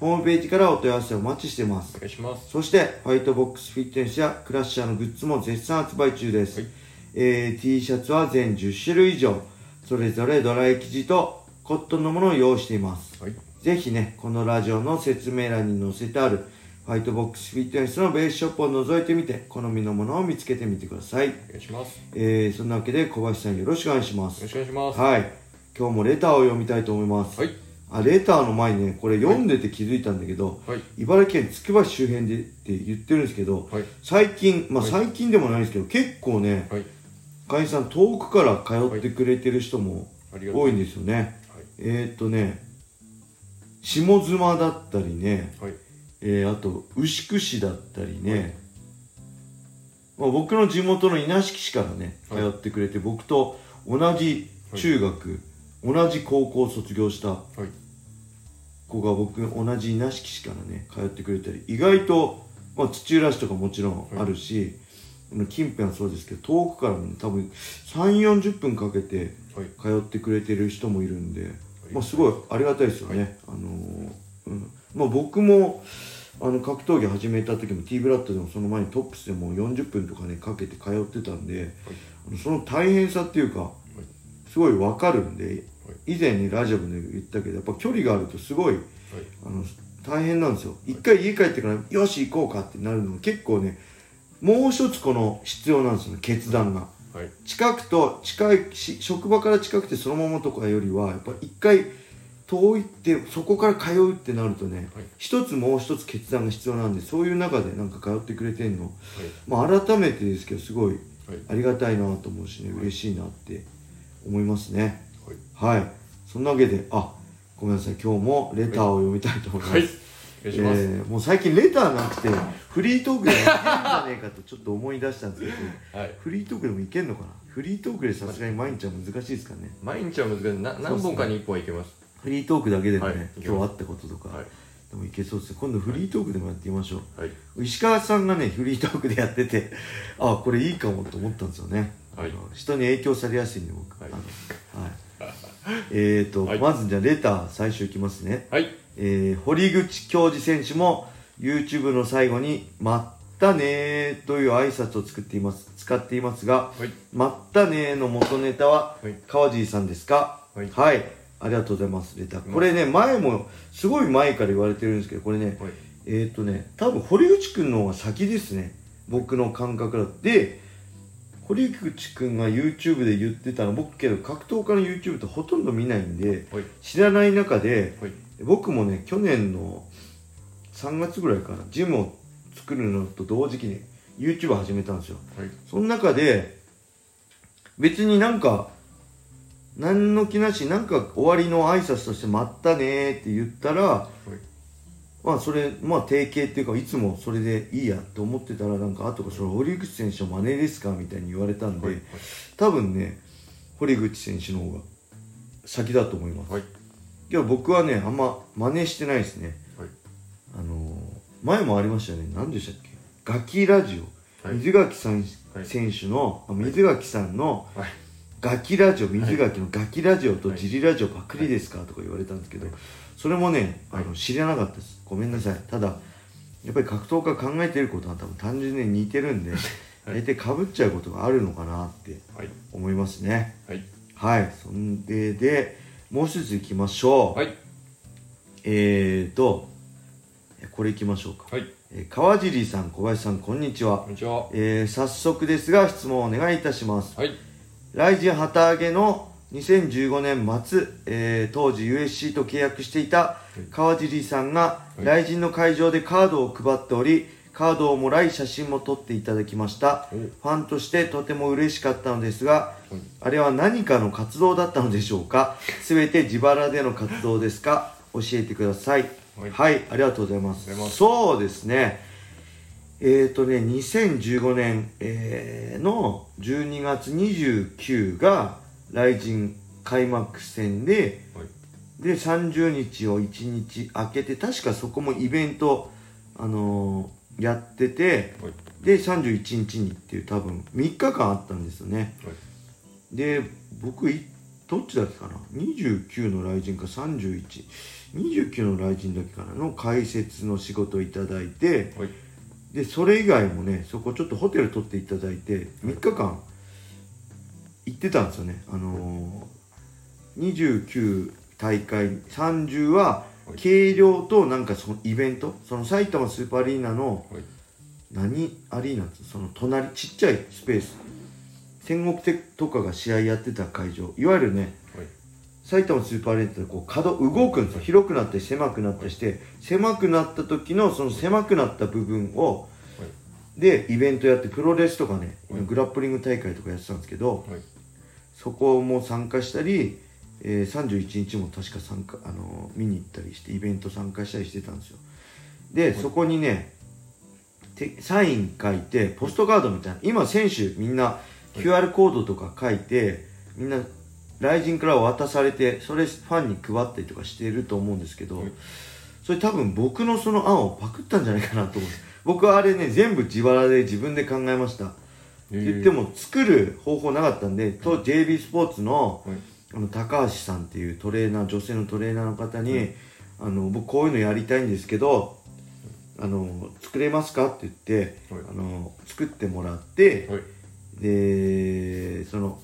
ホームページからお問い合わせをお待ちしてますお願いしますそして、ファイトボックスフィットネスやクラッシャーのグッズも絶賛発売中です。はいえー T シャツは全10種類以上、それぞれドライ生地とコットンのものを用意しています。はいぜひね、このラジオの説明欄に載せてあるファイトボックスフィットネスのベースショップを覗いてみて、好みのものを見つけてみてください。お願いしますえー、そんなわけで小林さんよろしくお願いしますよろ。しくお願いしますはい。今日もレターを読みたいと思います。はいあ、レターの前にね、これ読んでて気づいたんだけど、はい。茨城県つくば市周辺でって言ってるんですけど、はい。最近、まあはい。最近でもないですけど、結構ね、はい。会員さん遠くから通ってくれてる人も多いんですよね。はい。えー、っとね、下妻だったりね、はい。えー、あと牛久市だったりね、まあ、僕の地元の稲敷市からね、はい。通ってくれて、僕と同じ中学、同じ高校を卒業したはい子が僕同じ稲敷市からね通ってくれたり意外と、まあ、土浦市とかもちろんあるし、近辺はそうですけど遠くからも、ね、多分3 4 0分かけてはい。通ってくれてる人もいるんで、まあ、すごいありがたいですよね、あのーうん。まあ、僕もあの格闘技始めた時も T ブラッドでもその前にトップスでも40分とかねかけて通ってたんで、あのその大変さっていうかすごいわかるんで以前にラジオで言ったけどやっぱ距離があるとすごいあの大変なんですよ。一回家帰ってからよし行こうかってなるのが結構ねもう一つこの必要なんですよね決断が。はい。近くと近いし職場から近くてそのままとかよりはやっぱ一回遠いってそこから通うってなるとね、はい。一つもう一つ決断が必要なんでそういう中でなんか通ってくれてんの、はい。まあ、改めてですけどすごいはい。ありがたいなと思うしね嬉しいなって思いますねはい。はいそんなわけであごめんなさい。今日もレターを読みたいと思います、はい。えーもう最近レターなくてフリートークでもいけんじゃねえかとちょっと思い出したんですけどはい。フリートークでもいけんのかな？フリートークでさすがに毎日は難しいですかね。毎日は難しい。な何本かに1本いけます。フリートークだけでもね、はい。今日あったこととか、はい。でもいけそうですね。今度フリートークでもやってみましょう、はい。石川さんがねフリートークでやっててあこれいいかもと思ったんですよね、はい。人に影響されやすいんで僕。はい。あのはいえーと、はい。まずじゃあレター最初いきますね。はい。えー堀口教授選手も YouTube の最後に「まったねー」という挨拶を作っています使っていますがはい「まったねー」の元ネタははい。川尻さんですか？はい。ありがとうございますレター。これね前もすごい前から言われてるんですけどこれねはい。えっ、ー、とね多分堀口くんの方が先ですね。僕の感覚だと。で堀口くんが YouTube で言ってたの僕けど格闘家の YouTube ってほとんど見ないんではい。知らない中ではい。僕もね去年の3月ぐらいからジムを作るのと同時期に YouTube 始めたんですよ。はい。その中で別になんか何の気なしなんか終わりの挨拶として「まったね」って言ったらまあそれまあ定型っていうかいつもそれでいいやって思ってたらなんか後からそれ堀口選手の真似ですかみたいに言われたんで、はい。多分ね堀口選手の方が先だと思います。はい。けど僕はねあんま真似してないですね。はい。あのー前もありましたよね。何でしたっけ？ガキラジオ、はい。水垣さん、はい選手のあ水垣さんのはい。ガキラジオ水垣のガキラジオとジリラジオパクリですか、とか言われたんですけど、はいそれもねあのはい知らなかったです。ごめんなさい。ただやっぱり格闘家考えてることは多分単純に似てるんで、大体かぶっちゃうことがあるのかなってはい。思いますね。はい。はい。そんででもう一ついきましょう、はい。えーとえこれいきましょうか、はい。えー川尻さん小林さんこんにちは。こんにちは。えー早速ですが質問をお願いいたします。はい。ライジン旗揚げの2015年末、えー当時 USC と契約していた川尻さんが、い。ライジンの会場でカードを配っておりカードをもらい写真も撮っていただきました。お。ファンとしてとても嬉しかったのですがはい。あれは何かの活動だったのでしょうか？全て自腹での活動ですか？教えてください。はい。はい、ありがとうございます。ありがとうございます。そうですね。えっ、ー、とね2015年、えーの12月29が来神開幕戦ではい。で30日を1日空けて確かそこもイベント、あのーやっててはい。で31日にっていう多分3日間あったんですよね。はい。で僕いどっちだっけかな？29の来神か3129の来神だけかな？の解説の仕事をいただいてはい。でそれ以外もねそこちょっとホテル取っていただいて3日間行ってたんですよね。あのー、29大会30ははい。軽量となんかそのイベントその埼玉スーパーアリーナのはい。何アリーナってその隣ちっちゃいスペース。戦国手とかが試合やってた会場。いわゆるねはい。埼玉スーパーアリーナってこう角動くんですよ。広くなったり狭くなったりして狭くなった時のその狭くなった部分をでイベントやってプロレスとかねはい。グラップリング大会とかやってたんですけどはい。そこも参加したり、えー、31日も確か参加、あのー見に行ったりしてイベント参加したりしてたんですよ。で、そこにねてサイン書いてポストカードみたいな今選手みんな QR コードとか書いてみんな来人から渡されてそれファンに配ったりとかしていると思うんですけど、はいそれ多分僕のその案をパクったんじゃないかなと思う。僕はあれね全部自腹で自分で考えました。って言っても作る方法なかったんでと JB スポーツのはい。あの高橋さんっていうトレーナー女性のトレーナーの方に、あの僕こういうのやりたいんですけどあの作れますかって言って、はい。あの作ってもらって、はい。でその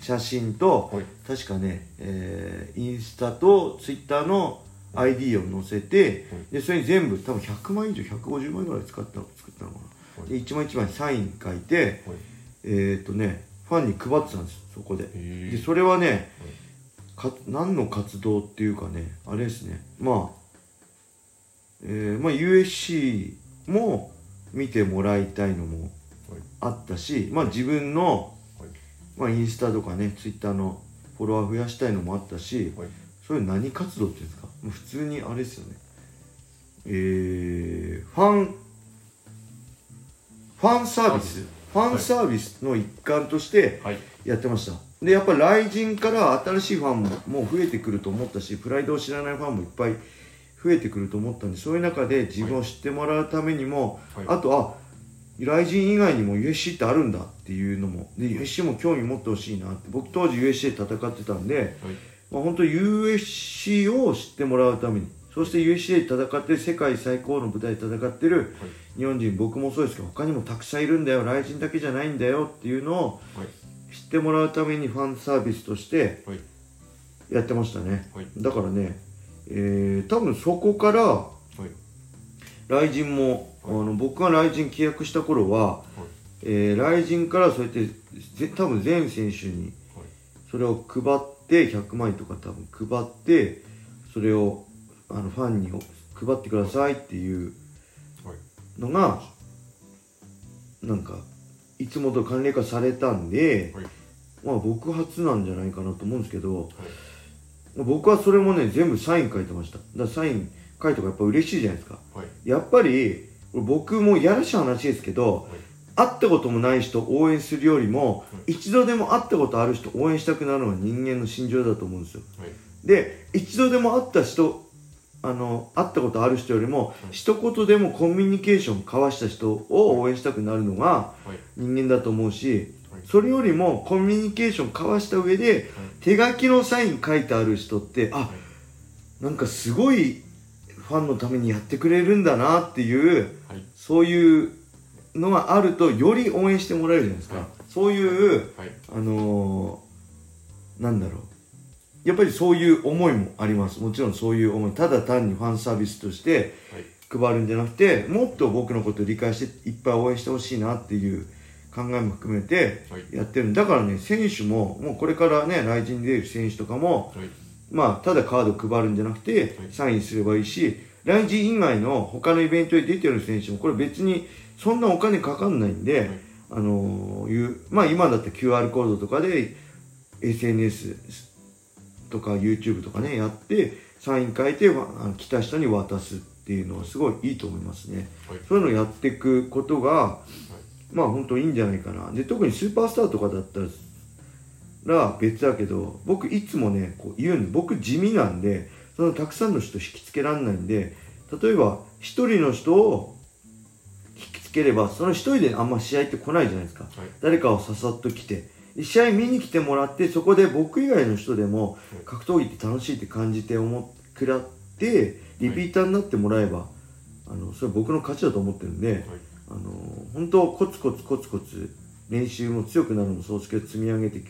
写真と、はい。確かね、えーインスタとツイッターの ID を載せて、はいでそれに全部多分100枚以上150枚ぐらい使ったの作ったのかな、はい。で一枚一枚サイン書いてはい。えっ、とねファンに配ってたんですそこで。へでそれはね、か何の活動っていうかねあれですね。まあ、えーまあ USC も見てもらいたいのもあったし、まあ自分の、はい。まあインスタとかねツイッターのフォロワー増やしたいのもあったし、はいそれ何活動っていうんですか？もう普通にあれですよね。えー、ファンファンサービス。ファンサービスの一環としてはい。やってました。でやっぱ来人から新しいファンももう増えてくると思ったしプライドを知らないファンもいっぱい増えてくると思ったんでそういう中で自分を知ってもらうためにも、はい。あとあ来人以外にも USC ってあるんだっていうのもで USC も興味持ってほしいなって。僕当時 USC で戦ってたんで、はいまあ、本当 USC を知ってもらうために。そして USC で戦ってる世界最高の舞台で戦ってる日本人僕もそうですけど他にもたくさんいるんだよ。来人だけじゃないんだよっていうのをはい。知ってもらうためにファンサービスとしてはい。やってましたね。はい。だからね、えー、多分そこからはい。来人も、あの僕が来人契約した頃は、えー、来人からそうやってぜ多分全選手にはい。それを配って100万円とか多分配ってそれをあのファンに配ってくださいっていうはい。のがなんかいつもと関連化されたんで、はい。まあ僕初なんじゃないかなと思うんですけど、僕はそれもね全部サイン書いてました。だからサイン書いた方がやっぱ嬉しいじゃないですか。はい。やっぱり僕もやらしい話ですけど、会ったこともない人を応援するよりも、一度でも会ったことある人を応援したくなるのが人間の心情だと思うんですよ。はい。で一度でも会った人あの会ったことある人よりも、一言でもコミュニケーション交わした人を応援したくなるのがはい。人間だと思うし、はい。それよりもコミュニケーション交わした上で、手書きのサイン書いてある人ってあ、なんかすごいファンのためにやってくれるんだなっていうはい。そういうのがあるとより応援してもらえるじゃないですか、はい。そういうはい。あのーなんだろう。やっぱりそういう思いもあります。もちろんそういう思い。ただ単にファンサービスとしてはい。配るんじゃなくてもっと僕のことを理解していっぱい応援してほしいなっていう考えも含めてはい。やってる。んだからね選手ももうこれからね来人に出る選手とかもはい。まあただカード配るんじゃなくてはい。サインすればいいし来人以外の他のイベントに出てる選手もこれ別にそんなお金かかんないんで、はい。あのーいうまあ今だって QR コードとかで SNS とか YouTube とかねやってサイン書いて来た人に渡すっていうのはすごいいいと思いますね、はい。そういうのをやっていくことがまあ本当いいんじゃないかな。で特にスーパースターとかだったら別だけど僕いつもねこう言うんで僕地味なんでそのたくさんの人引きつけられないんで例えば一人の人をければその一人であんま試合って来ないじゃないですか。はい。誰かをささっと来てで試合見に来てもらってそこで僕以外の人でもはい。格闘技って楽しいって感じて思っくらってリピーターになってもらえば、あのそれ僕の勝ちだと思ってるんで、はい。あの本当コツコツコツコツ練習も強くなるのもそうですけど積み上げて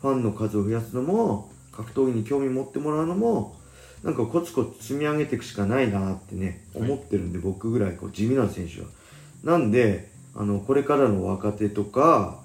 ファンの数を増やすのも格闘技に興味持ってもらうのもなんかコツコツ積み上げていくしかないなってねはい。思ってるんで、僕ぐらいこう地味な選手はなんであのこれからの若手とか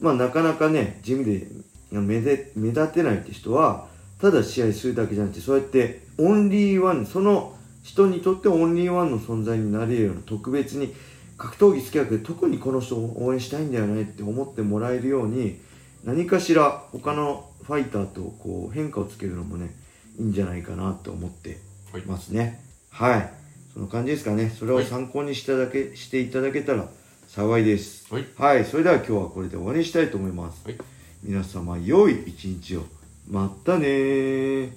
まあなかなかね地味で目で目立てないって人はただ試合するだけじゃなくてそうやってオンリーワンその人にとってオンリーワンの存在になれるような特別に格闘技好きだけど特にこの人を応援したいんだよねって思ってもらえるように何かしら他のファイターとこう変化をつけるのもねいいんじゃないかなと思っていますね。はい。その感じですかね。それを参考にしただけ、していただけたら幸いです。はい。はい。それでは今日はこれで終わりにしたいと思います。はい。皆様良い一日を。またねー